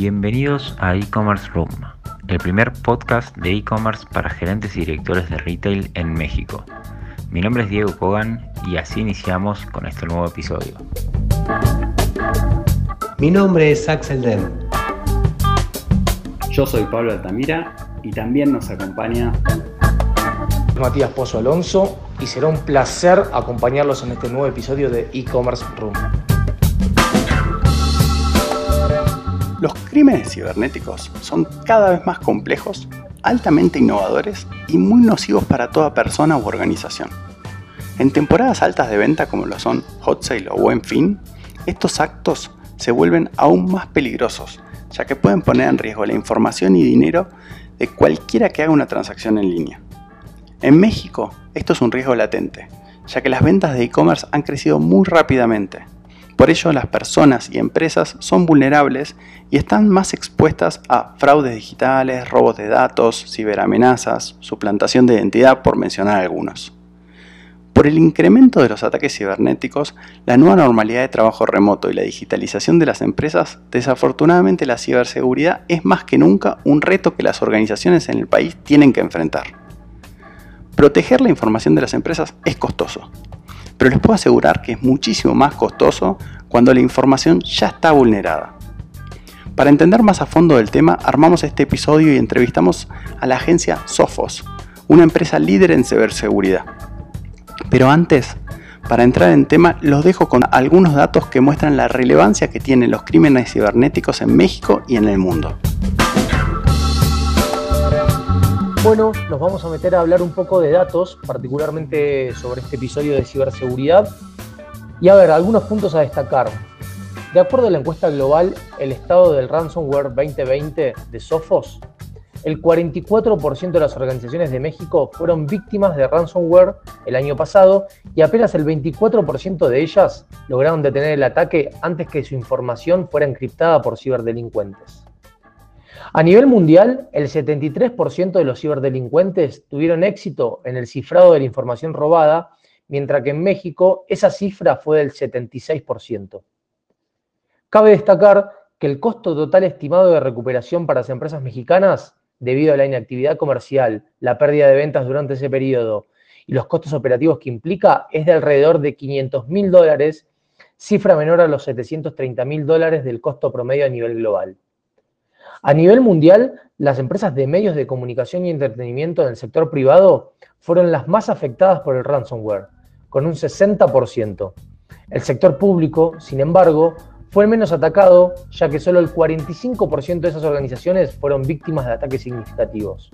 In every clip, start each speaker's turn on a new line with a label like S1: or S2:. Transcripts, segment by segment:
S1: Bienvenidos a e-commerce room, el primer podcast de e-commerce para gerentes y directores de retail en México. Mi nombre es Diego Kogan y así iniciamos con este nuevo episodio.
S2: Mi nombre es Axel Den.
S3: Yo soy Pablo Altamira y también nos acompaña
S4: Matías Pozo Alonso y será un placer acompañarlos en este nuevo episodio de e-commerce room.
S3: Los crímenes cibernéticos son cada vez más complejos, altamente innovadores y muy nocivos para toda persona u organización. En temporadas altas de venta como lo son Hot Sale o Buen Fin, estos actos se vuelven aún más peligrosos, ya que pueden poner en riesgo la información y dinero de cualquiera que haga una transacción en línea. En México, esto es un riesgo latente, ya que las ventas de e-commerce han crecido muy rápidamente, por ello, las personas y empresas son vulnerables y están más expuestas a fraudes digitales, robos de datos, ciberamenazas, suplantación de identidad, por mencionar algunos. Por el incremento de los ataques cibernéticos, la nueva normalidad de trabajo remoto y la digitalización de las empresas, desafortunadamente la ciberseguridad es más que nunca un reto que las organizaciones en el país tienen que enfrentar. Proteger la información de las empresas es costoso, pero les puedo asegurar que es muchísimo más costoso cuando la información ya está vulnerada. Para entender más a fondo del tema, armamos este episodio y entrevistamos a la agencia Sophos, una empresa líder en ciberseguridad. Pero antes, para entrar en tema, los dejo con algunos datos que muestran la relevancia que tienen los crímenes cibernéticos en México y en el mundo.
S4: Bueno, nos vamos a meter a hablar un poco de datos, particularmente sobre este episodio de ciberseguridad. Y a ver, algunos puntos a destacar. De acuerdo a la encuesta global El estado del ransomware 2020 de Sophos, el 44% de las organizaciones de México fueron víctimas de ransomware el año pasado y apenas el 24% de ellas lograron detener el ataque antes que su información fuera encriptada por ciberdelincuentes. A nivel mundial, el 73% de los ciberdelincuentes tuvieron éxito en el cifrado de la información robada, mientras que en México esa cifra fue del 76%. Cabe destacar que el costo total estimado de recuperación para las empresas mexicanas, debido a la inactividad comercial, la pérdida de ventas durante ese periodo y los costos operativos que implica, es de alrededor de 500 mil dólares, cifra menor a los 730 mil dólares del costo promedio a nivel global. A nivel mundial, las empresas de medios de comunicación y entretenimiento del sector privado fueron las más afectadas por el ransomware, con un 60%. El sector público, sin embargo, fue el menos atacado, ya que solo el 45% de esas organizaciones fueron víctimas de ataques significativos.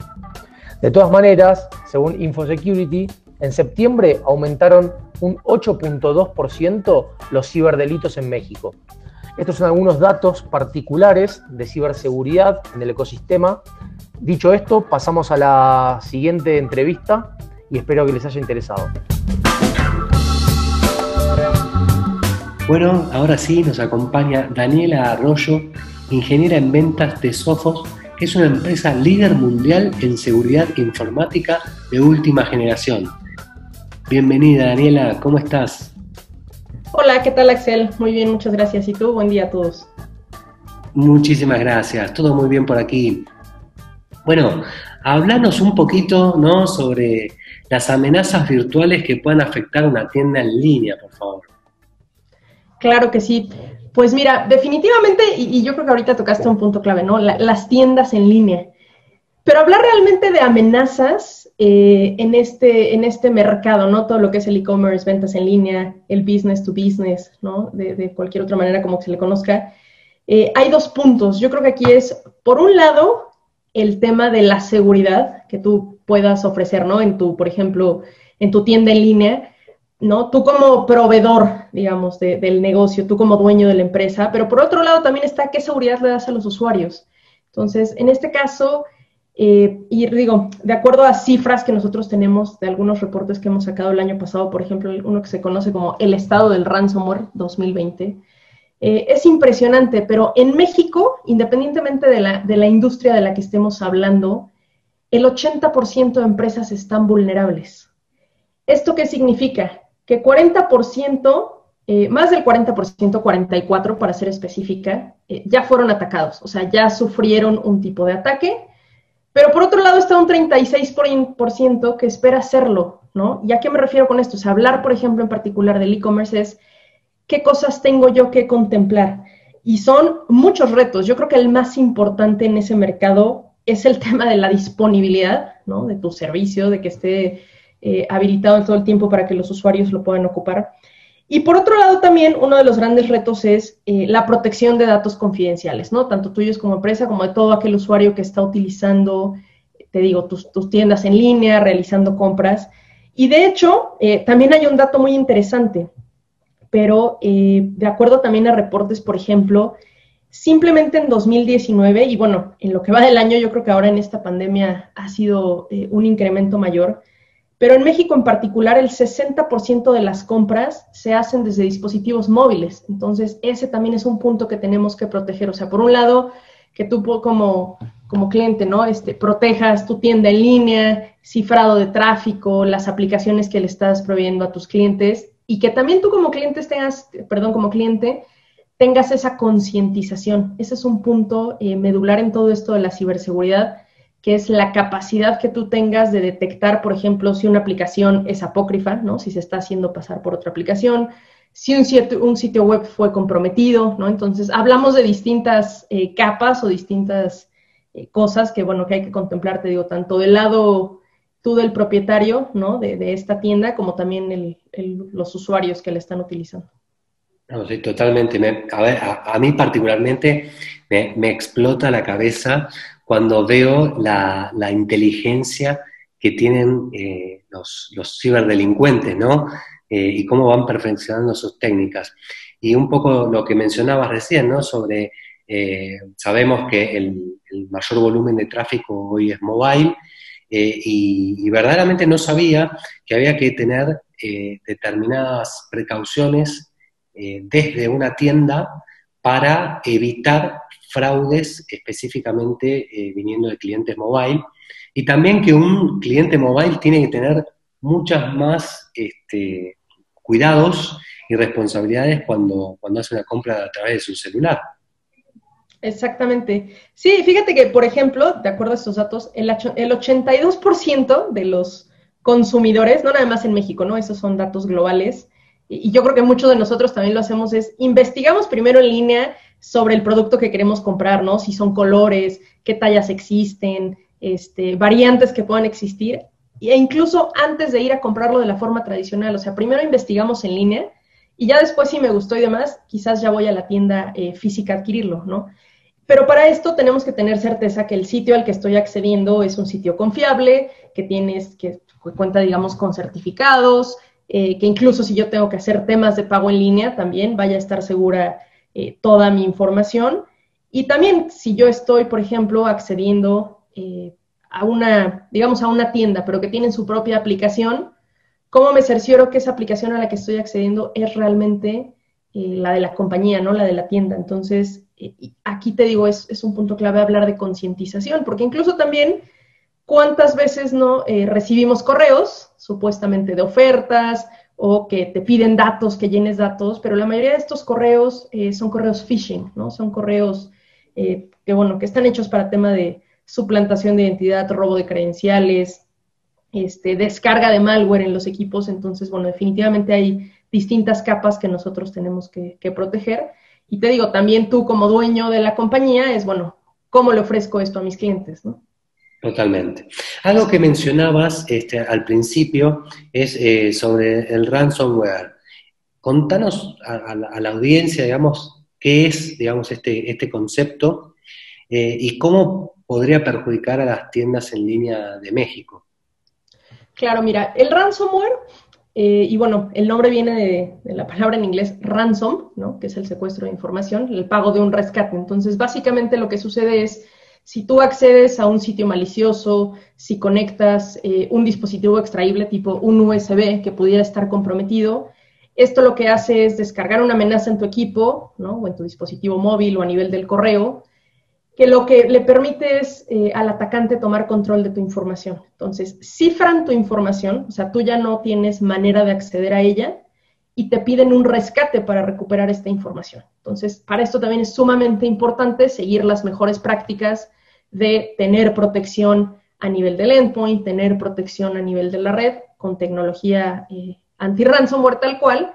S4: De todas maneras, según InfoSecurity, en septiembre aumentaron un 8.2% los ciberdelitos en México, estos son algunos datos particulares de ciberseguridad en el ecosistema. Dicho esto, pasamos a la siguiente entrevista y espero que les haya interesado.
S2: Bueno, ahora sí nos acompaña Daniela Arroyo, ingeniera en ventas de Sophos, que es una empresa líder mundial en seguridad informática de última generación. Bienvenida Daniela, ¿cómo estás?
S5: Hola, ¿qué tal Axel? Muy bien, muchas gracias. ¿Y tú? Buen día a todos.
S2: Muchísimas gracias, todo muy bien por aquí. Bueno, hablanos un poquito ¿no? sobre las amenazas virtuales que puedan afectar una tienda en línea, por favor.
S5: Claro que sí. Pues mira, definitivamente, y, yo creo que ahorita tocaste un punto clave, ¿no? las tiendas en línea. Pero hablar realmente de amenazas eh, en, este, en este mercado, ¿no? Todo lo que es el e-commerce, ventas en línea, el business to business, ¿no? De, cualquier otra manera como se le conozca. Eh, hay dos puntos. Yo creo que aquí es, por un lado, el tema de la seguridad que tú puedas ofrecer, ¿no? En tu, por ejemplo, en tu tienda en línea, ¿no? Tú como proveedor, digamos, del negocio, tú como dueño de la empresa, pero por otro lado también está qué seguridad le das a los usuarios. Entonces, en este caso, eh, y digo, de acuerdo a cifras que nosotros tenemos de algunos reportes que hemos sacado el año pasado, por ejemplo, uno que se conoce como el estado del ransomware 2020, eh, es impresionante, pero en México, independientemente de la, de la industria de la que estemos hablando, el 80% de empresas están vulnerables. ¿Esto qué significa? Que 40% eh, más del 40%, 44% para ser específica, eh, ya fueron atacados, o sea, ya sufrieron un tipo de ataque, pero por otro lado está un 36% que espera hacerlo, ¿no? ¿Y a qué me refiero con esto? O sea, hablar, por ejemplo, en particular del e-commerce es qué cosas tengo yo que contemplar. Y son muchos retos. Yo creo que el más importante en ese mercado es el tema de la disponibilidad, ¿no? De tu servicio, de que esté eh, habilitado todo el tiempo para que los usuarios lo puedan ocupar. Y por otro lado también uno de los grandes retos es eh, la protección de datos confidenciales, ¿no? Tanto tuyos como empresa, como de todo aquel usuario que está utilizando, te digo, tus, tiendas en línea, realizando compras. Y de hecho, eh, también hay un dato muy interesante, pero eh, de acuerdo también a reportes, por ejemplo, simplemente en 2019, y bueno, en lo que va del año, yo creo que ahora en esta pandemia ha sido un incremento mayor, pero en México en particular, el 60% de las compras se hacen desde dispositivos móviles. Entonces, ese también es un punto que tenemos que proteger. O sea, por un lado, que tú como, como cliente, ¿no? Este, protejas tu tienda en línea, cifrado de tráfico, las aplicaciones que le estás proveyendo a tus clientes y que también tú como cliente tengas, perdón, como cliente, tengas esa concientización. Ese es un punto eh, medular en todo esto de la ciberseguridad que es la capacidad que tú tengas de detectar, por ejemplo, si una aplicación es apócrifa, ¿no? Si se está haciendo pasar por otra aplicación, si un, sitio, un sitio web fue comprometido, ¿no? Entonces, hablamos de distintas eh, capas o distintas eh, cosas que, bueno, que hay que contemplar, te digo, tanto del lado tú del propietario, ¿no? De, esta tienda, como también los usuarios que la están utilizando.
S2: Sí, totalmente. a mí particularmente me, me, explota la cabeza cuando veo la, inteligencia que tienen eh, los, ciberdelincuentes, ¿no? Eh, y cómo van perfeccionando sus técnicas. Y un poco lo que mencionabas recién, ¿no? Sobre, eh, sabemos que el, mayor volumen de tráfico hoy es mobile, y, verdaderamente no sabía que había que tener determinadas precauciones desde una tienda para evitar fraudes específicamente eh, viniendo de clientes mobile. Y también que un cliente mobile tiene que tener muchas más este, cuidados y responsabilidades cuando, cuando hace una compra a través de su celular.
S5: Exactamente. Sí, fíjate que, por ejemplo, de acuerdo a estos datos, el, el 82% de los consumidores, no nada más en México, ¿no? Esos son datos globales, y yo creo que muchos de nosotros también lo hacemos, es investigamos primero en línea sobre el producto que queremos comprar, ¿no? Si son colores, qué tallas existen, este, variantes que puedan existir, e incluso antes de ir a comprarlo de la forma tradicional, o sea, primero investigamos en línea y ya después si me gustó y demás, quizás ya voy a la tienda eh, física a adquirirlo, ¿no? Pero para esto tenemos que tener certeza que el sitio al que estoy accediendo es un sitio confiable, que tienes, que cuenta, digamos, con certificados, eh, que incluso si yo tengo que hacer temas de pago en línea, también vaya a estar segura eh, toda mi información. Y también si yo estoy, por ejemplo, accediendo eh, a una, digamos, a una tienda, pero que tiene su propia aplicación, ¿cómo me cercioro que esa aplicación a la que estoy accediendo es realmente eh, la de la compañía, no la de la tienda? Entonces, aquí te digo, es, es, un punto clave hablar de concientización, porque incluso también, ¿cuántas veces no recibimos correos, supuestamente de ofertas, o que te piden datos, que llenes datos, pero la mayoría de estos correos eh, son correos phishing, ¿no? Son correos eh, que, bueno, que están hechos para tema de suplantación de identidad, robo de credenciales, este, descarga de malware en los equipos. Entonces, bueno, definitivamente hay distintas capas que nosotros tenemos que, que proteger. Y te digo, también tú como dueño de la compañía es, bueno, ¿cómo le ofrezco esto a mis clientes, no?
S2: Totalmente. Algo que mencionabas este, al principio es eh, sobre el ransomware. Contanos a, la, audiencia, digamos, qué es, digamos, este, este concepto eh, y cómo podría perjudicar a las tiendas en línea de México.
S5: Claro, mira, el ransomware, eh, y bueno, el nombre viene de, de, la palabra en inglés ransom, ¿no? que es el secuestro de información, el pago de un rescate. Entonces, básicamente lo que sucede es si tú accedes a un sitio malicioso, si conectas eh, un dispositivo extraíble tipo un USB que pudiera estar comprometido, esto lo que hace es descargar una amenaza en tu equipo, ¿no? O en tu dispositivo móvil o a nivel del correo, que lo que le permite es eh, al atacante tomar control de tu información. Entonces, cifran tu información, o sea, tú ya no tienes manera de acceder a ella, y te piden un rescate para recuperar esta información. Entonces, para esto también es sumamente importante seguir las mejores prácticas de tener protección a nivel del endpoint, tener protección a nivel de la red con tecnología eh, anti-ransomware tal cual,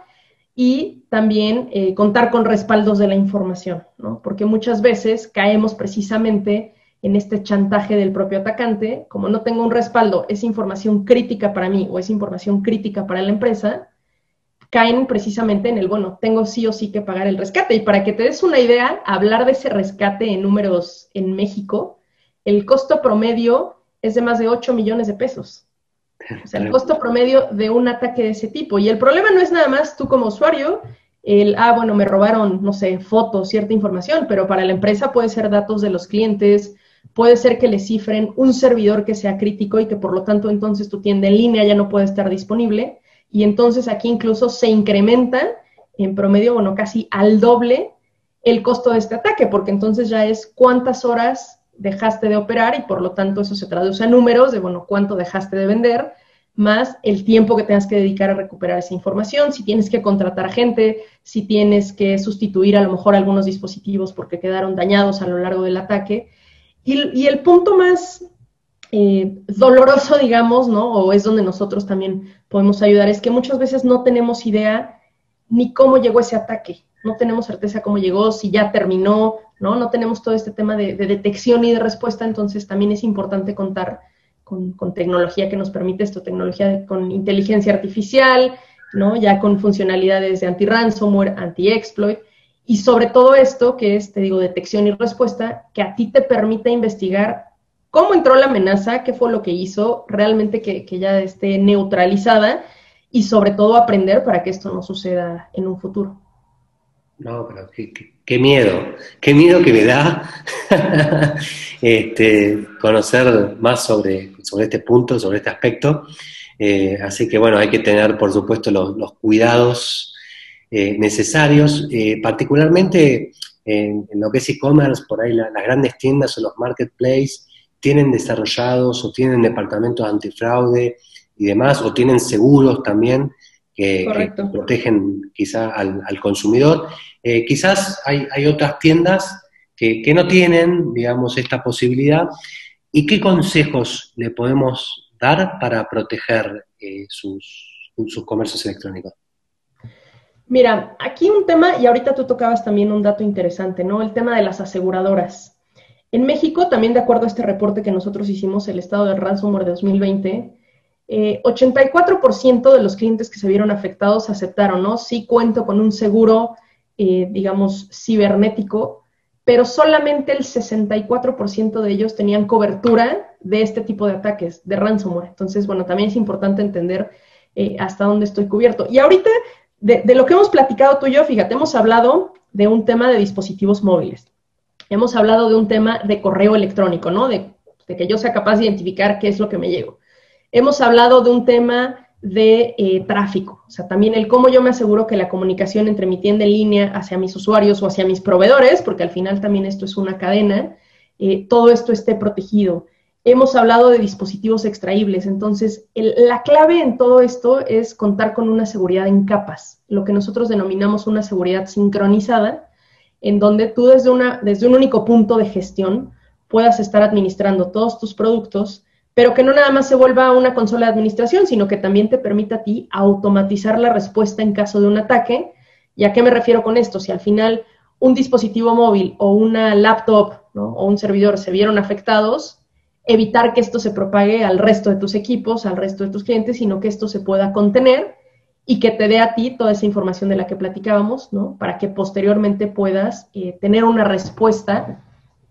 S5: y también eh, contar con respaldos de la información, ¿no? Porque muchas veces caemos precisamente en este chantaje del propio atacante, como no tengo un respaldo, es información crítica para mí o es información crítica para la empresa, caen precisamente en el, bueno, tengo sí o sí que pagar el rescate. Y para que te des una idea, hablar de ese rescate en números en México, el costo promedio es de más de 8 millones de pesos. O sea, el costo promedio de un ataque de ese tipo. Y el problema no es nada más tú como usuario, el, ah, bueno, me robaron, no sé, fotos, cierta información, pero para la empresa puede ser datos de los clientes, puede ser que le cifren un servidor que sea crítico y que por lo tanto entonces tu tienda en línea ya no puede estar disponible. Y entonces aquí incluso se incrementa en promedio, bueno, casi al doble el costo de este ataque, porque entonces ya es cuántas horas dejaste de operar y por lo tanto eso se traduce a números de, bueno, cuánto dejaste de vender, más el tiempo que tengas que dedicar a recuperar esa información, si tienes que contratar gente, si tienes que sustituir a lo mejor algunos dispositivos porque quedaron dañados a lo largo del ataque. Y, el punto más eh, doloroso, digamos, ¿no? O es donde nosotros también podemos ayudar, es que muchas veces no tenemos idea ni cómo llegó ese ataque, no tenemos certeza cómo llegó, si ya terminó, ¿no? No tenemos todo este tema de, detección y de respuesta, entonces también es importante contar con, tecnología que nos permite esto, tecnología con inteligencia artificial, ¿no? Ya con funcionalidades de anti-ransomware, anti-exploit, y sobre todo esto, que es, te digo, detección y respuesta, que a ti te permite investigar cómo entró la amenaza, qué fue lo que hizo, realmente que, que ya esté neutralizada y sobre todo aprender para que esto no suceda en un futuro.
S2: No, pero qué, miedo, qué miedo que me da este, conocer más sobre, sobre este punto, sobre este aspecto. Eh, así que bueno, hay que tener, por supuesto, los, cuidados eh, necesarios, eh, particularmente en, lo que es e-commerce, por ahí las grandes tiendas o los marketplaces tienen desarrollados o tienen departamentos antifraude y demás, o tienen seguros también que, protegen quizá al, consumidor. Eh, quizás hay, otras tiendas que, no tienen, digamos, esta posibilidad. ¿Y qué consejos le podemos dar para proteger eh, sus, sus comercios electrónicos?
S5: Mira, aquí un tema, y ahorita tú tocabas también un dato interesante, ¿no? El tema de las aseguradoras. En México, también de acuerdo a este reporte que nosotros hicimos, el estado del ransomware de 2020, 84% eh, de los clientes que se vieron afectados aceptaron, ¿no? Sí cuento con un seguro, eh, digamos, cibernético, pero solamente el 64% de ellos tenían cobertura de este tipo de ataques, de ransomware. Entonces, bueno, también es importante entender eh, hasta dónde estoy cubierto. Y ahorita, de, lo que hemos platicado tú y yo, fíjate, hemos hablado de un tema de dispositivos móviles. Hemos hablado de un tema de correo electrónico, ¿no? De, que yo sea capaz de identificar qué es lo que me llegó. Hemos hablado de un tema de eh, tráfico, o sea, también el cómo yo me aseguro que la comunicación entre mi tienda en línea hacia mis usuarios o hacia mis proveedores, porque al final también esto es una cadena, eh, todo esto esté protegido. Hemos hablado de dispositivos extraíbles, entonces la clave en todo esto es contar con una seguridad en capas, lo que nosotros denominamos una seguridad sincronizada, en donde tú desde, una, desde un único punto de gestión puedas estar administrando todos tus productos, pero que no nada más se vuelva una consola de administración, sino que también te permita a ti automatizar la respuesta en caso de un ataque. ¿Y a qué me refiero con esto? Si al final un dispositivo móvil o una laptop o un servidor se vieron afectados, evitar que esto se propague al resto de tus equipos, al resto de tus clientes, sino que esto se pueda contener y que te dé a ti toda esa información de la que platicábamos, ¿no? Para que posteriormente puedas eh, tener una respuesta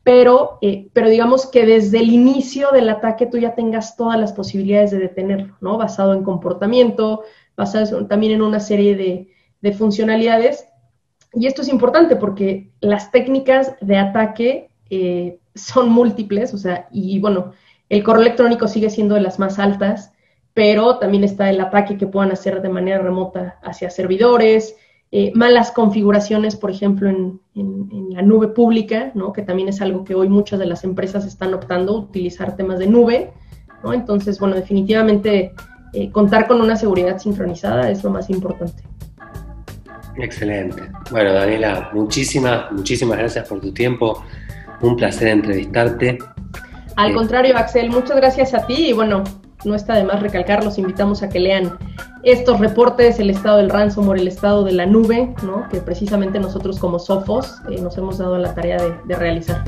S5: pero, eh, pero digamos que desde el inicio del ataque tú ya tengas todas las posibilidades de detenerlo, ¿no? Basado en comportamiento, basado también en una serie de, funcionalidades. Y esto es importante porque las técnicas de ataque eh, son múltiples, o sea, y bueno, el correo electrónico sigue siendo de las más altas, pero también está el ataque que puedan hacer de manera remota hacia servidores, eh, malas configuraciones, por ejemplo, en, la nube pública, ¿no? que también es algo que hoy muchas de las empresas están optando, utilizar temas de nube. ¿no? Entonces, bueno, definitivamente eh, contar con una seguridad sincronizada es lo más importante.
S2: Excelente. Bueno, Daniela, muchísimas, muchísimas gracias por tu tiempo. Un placer entrevistarte.
S5: Al eh, contrario, Axel, muchas gracias a ti y bueno, no está de más recalcar, los invitamos a que lean estos reportes, el estado del ransomware, el estado de la nube, ¿no? que precisamente nosotros como Sofos eh, nos hemos dado la tarea de, realizar.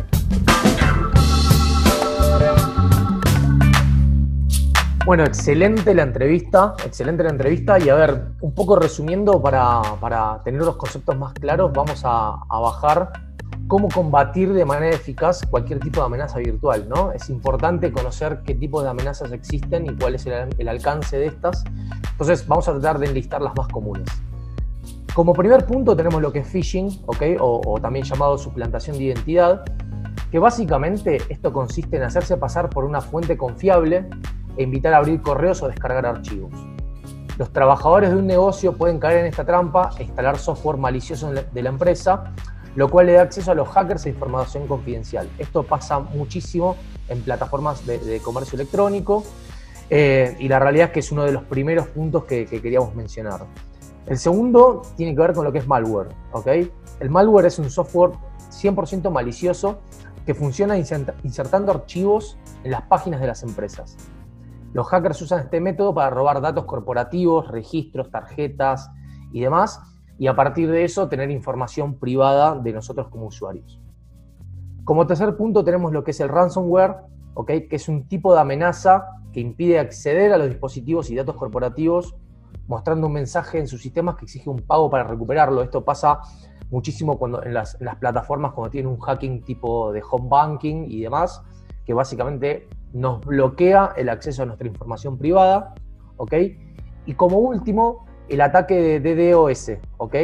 S4: Bueno, excelente la entrevista, excelente la entrevista y a ver, un poco resumiendo para, tener los conceptos más claros, vamos a, a bajar cómo combatir de manera eficaz cualquier tipo de amenaza virtual, ¿no? Es importante conocer qué tipo de amenazas existen y cuál es el, alcance de estas. Entonces, vamos a tratar de enlistar las más comunes. Como primer punto tenemos lo que es phishing, ¿ok? O, también llamado suplantación de identidad, que básicamente esto consiste en hacerse pasar por una fuente confiable e invitar a abrir correos o descargar archivos. Los trabajadores de un negocio pueden caer en esta trampa e instalar software malicioso de la empresa lo cual le da acceso a los hackers a información confidencial. Esto pasa muchísimo en plataformas de, comercio electrónico eh, y la realidad es que es uno de los primeros puntos que, queríamos mencionar. El segundo tiene que ver con lo que es malware. El malware es un software 100% malicioso que funciona insertando archivos en las páginas de las empresas. Los hackers usan este método para robar datos corporativos, registros, tarjetas y demás, y a partir de eso tener información privada de nosotros como usuarios. Como tercer punto tenemos lo que es el ransomware, ¿okay? que es un tipo de amenaza que impide acceder a los dispositivos y datos corporativos mostrando un mensaje en sus sistemas que exige un pago para recuperarlo. Esto pasa muchísimo cuando en las, plataformas cuando tienen un hacking tipo de home banking y demás, que básicamente nos bloquea el acceso a nuestra información privada. Y como último, el ataque de DDoS, ¿ok?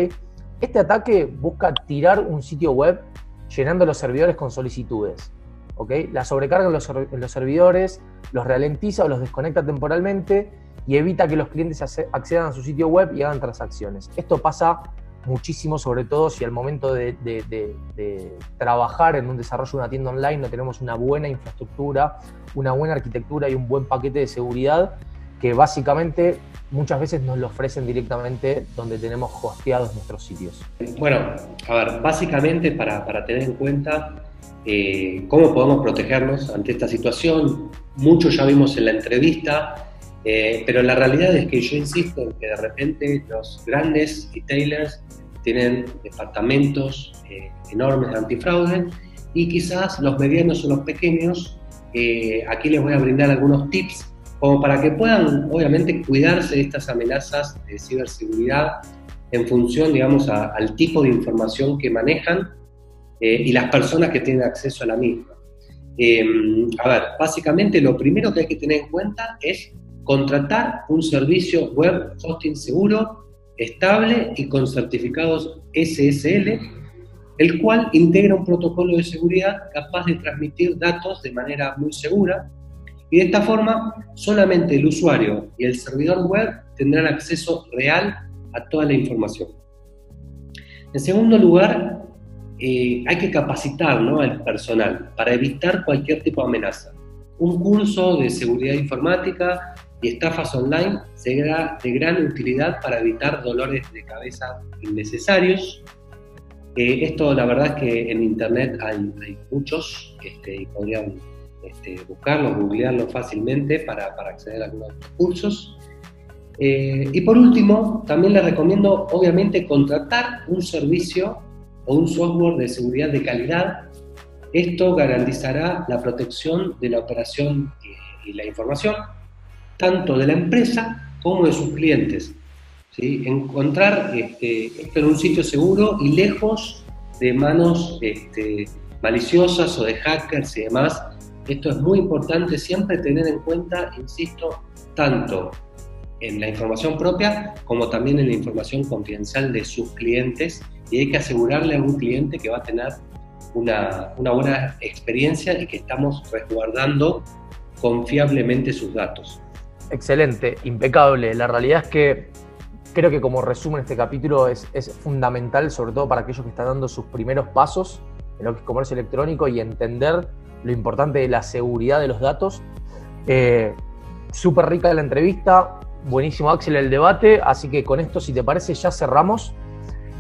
S4: Este ataque busca tirar un sitio web llenando los servidores con solicitudes, ¿ok? La sobrecarga en los, servidores, los ralentiza o los desconecta temporalmente y evita que los clientes accedan a su sitio web y hagan transacciones. Esto pasa muchísimo, sobre todo si al momento de, de, trabajar en un desarrollo de una tienda online no tenemos una buena infraestructura, una buena arquitectura y un buen paquete de seguridad que básicamente muchas veces nos lo ofrecen directamente donde tenemos hosteados nuestros sitios.
S2: Bueno, a ver, básicamente para, para tener en cuenta eh, cómo podemos protegernos ante esta situación, mucho ya vimos en la entrevista, eh, pero la realidad es que yo insisto en que de repente los grandes retailers tienen departamentos eh, enormes de antifraude y quizás los medianos o los pequeños, aquí les voy a brindar algunos tips como para que puedan, obviamente, cuidarse de estas amenazas de ciberseguridad en función, digamos, al tipo de información que manejan eh, y las personas que tienen acceso a la misma. Em, a ver, básicamente lo primero que hay que tener en cuenta es contratar un servicio web hosting seguro, estable y con certificados SSL, el cual integra un protocolo de seguridad capaz de transmitir datos de manera muy segura y de esta forma, solamente el usuario y el servidor web tendrán acceso real a toda la información. En segundo lugar, eh, hay que capacitar al personal para evitar cualquier tipo de amenaza. Un curso de seguridad informática y estafas online será de gran utilidad para evitar dolores de cabeza innecesarios. Eh, esto la verdad es que en Internet hay, muchos este, y podrían este, buscarlo, googlearlo fácilmente para, acceder a algunos cursos. Eh, y por último, también les recomiendo, obviamente, contratar un servicio o un software de seguridad de calidad. Esto garantizará la protección de la operación y, la información, tanto de la empresa como de sus clientes. ¿sí? Encontrar este, esto en un sitio seguro y lejos de manos este, maliciosas o de hackers y demás esto es muy importante siempre tener en cuenta, insisto, tanto en la información propia como también en la información confidencial de sus clientes y hay que asegurarle a un cliente que va a tener una, buena experiencia y que estamos resguardando confiablemente sus datos.
S4: Excelente, impecable. La realidad es que creo que como resumen este capítulo es, es, fundamental, sobre todo para aquellos que están dando sus primeros pasos en lo que es comercio electrónico y entender lo importante de la seguridad de los datos. Eh, Súper rica la entrevista, buenísimo Axel el debate, así que con esto, si te parece, ya cerramos.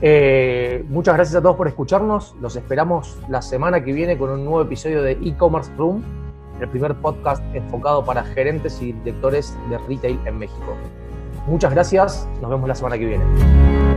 S4: Eh, muchas gracias a todos por escucharnos. Los esperamos la semana que viene con un nuevo episodio de e-commerce room, el primer podcast enfocado para gerentes y directores de retail en México. Muchas gracias. Nos vemos la semana que viene.